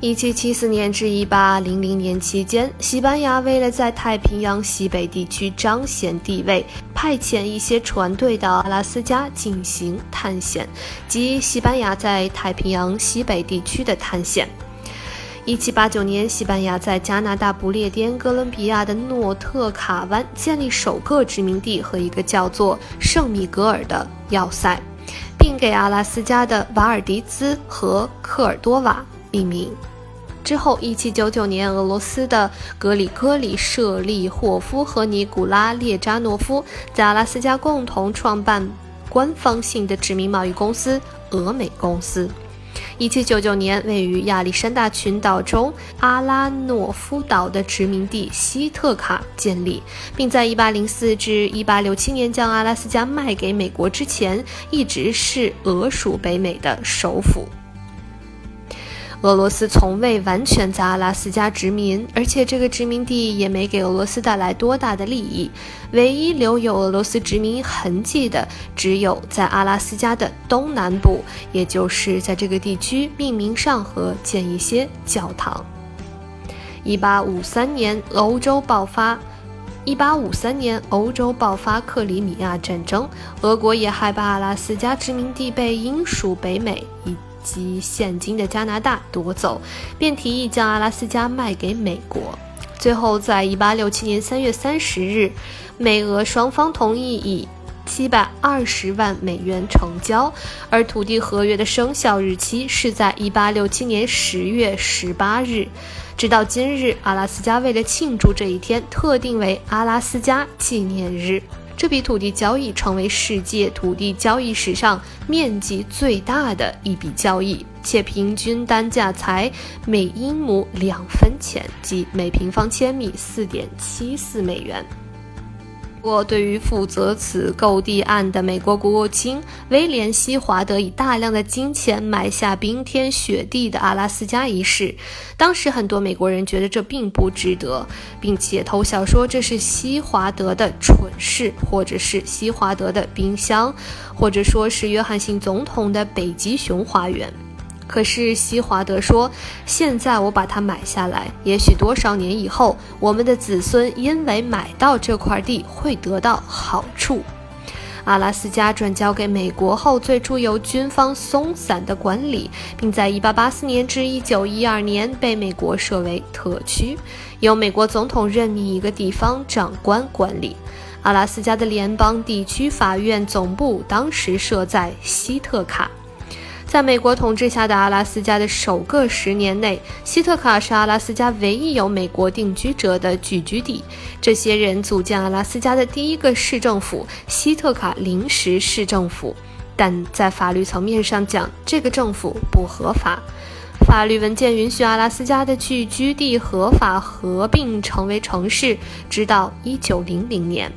一七七四年至一八零零年期间，西班牙为了在太平洋西北地区彰显地位，派遣一些船队到阿拉斯加进行探险，即西班牙在太平洋西北地区的探险。一七八九年，西班牙在加拿大不列颠哥伦比亚的诺特卡湾建立首个殖民地和一个叫做圣米格尔的要塞，并给阿拉斯加的瓦尔迪兹和科尔多瓦命名。之后，1799年，俄罗斯的格里戈里·舍利霍夫和尼古拉·列扎诺夫在阿拉斯加共同创办官方性的殖民贸易公司——俄美公司。1799年，位于亚历山大群岛中阿拉诺夫岛的殖民地西特卡建立，并在1804至1867年将阿拉斯加卖给美国之前，一直是俄属北美的首府。俄罗斯从未完全在阿拉斯加殖民，而且这个殖民地也没给俄罗斯带来多大的利益。唯一留有俄罗斯殖民痕迹的，只有在阿拉斯加的东南部，也就是在这个地区命名上和建一些教堂。一八五三年，欧洲爆发一八五三年欧洲爆发克里米亚战争，俄国也害怕阿拉斯加殖民地被英属北美以。及现今的加拿大夺走，便提议将阿拉斯加卖给美国。最后，在一八六七年三月三十日，美俄双方同意以七百二十万美元成交，而土地合约的生效日期是在一八六七年十月十八日。直到今日，阿拉斯加为了庆祝这一天，特定为阿拉斯加纪念日。这笔土地交易成为世界土地交易史上面积最大的一笔交易，且平均单价才每英亩两分钱，即每平方千米四点七四美元。不过，对于负责此购地案的美国国务卿威廉·西华德以大量的金钱买下冰天雪地的阿拉斯加一事，当时很多美国人觉得这并不值得，并且偷笑说这是西华德的蠢事，或者是西华德的冰箱，或者说是约翰逊总统的北极熊花园。可是西华德说：“现在我把它买下来，也许多少年以后，我们的子孙因为买到这块地会得到好处。”阿拉斯加转交给美国后，最初由军方松散的管理，并在1884年至1912年被美国设为特区，由美国总统任命一个地方长官管理。阿拉斯加的联邦地区法院总部当时设在西特卡。在美国统治下的阿拉斯加的首个十年内，希特卡是阿拉斯加唯一有美国定居者的聚居地。这些人组建阿拉斯加的第一个市政府——希特卡临时市政府。但在法律层面上讲，这个政府不合法。法律文件允许阿拉斯加的聚居地合法合并成为城市，直到1900年。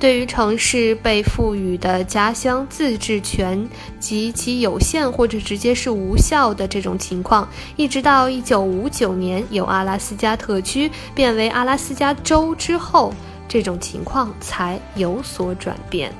对于城市被赋予的家乡自治权及其有限或者直接是无效的这种情况，一直到一九五九年由阿拉斯加特区变为阿拉斯加州之后，这种情况才有所转变。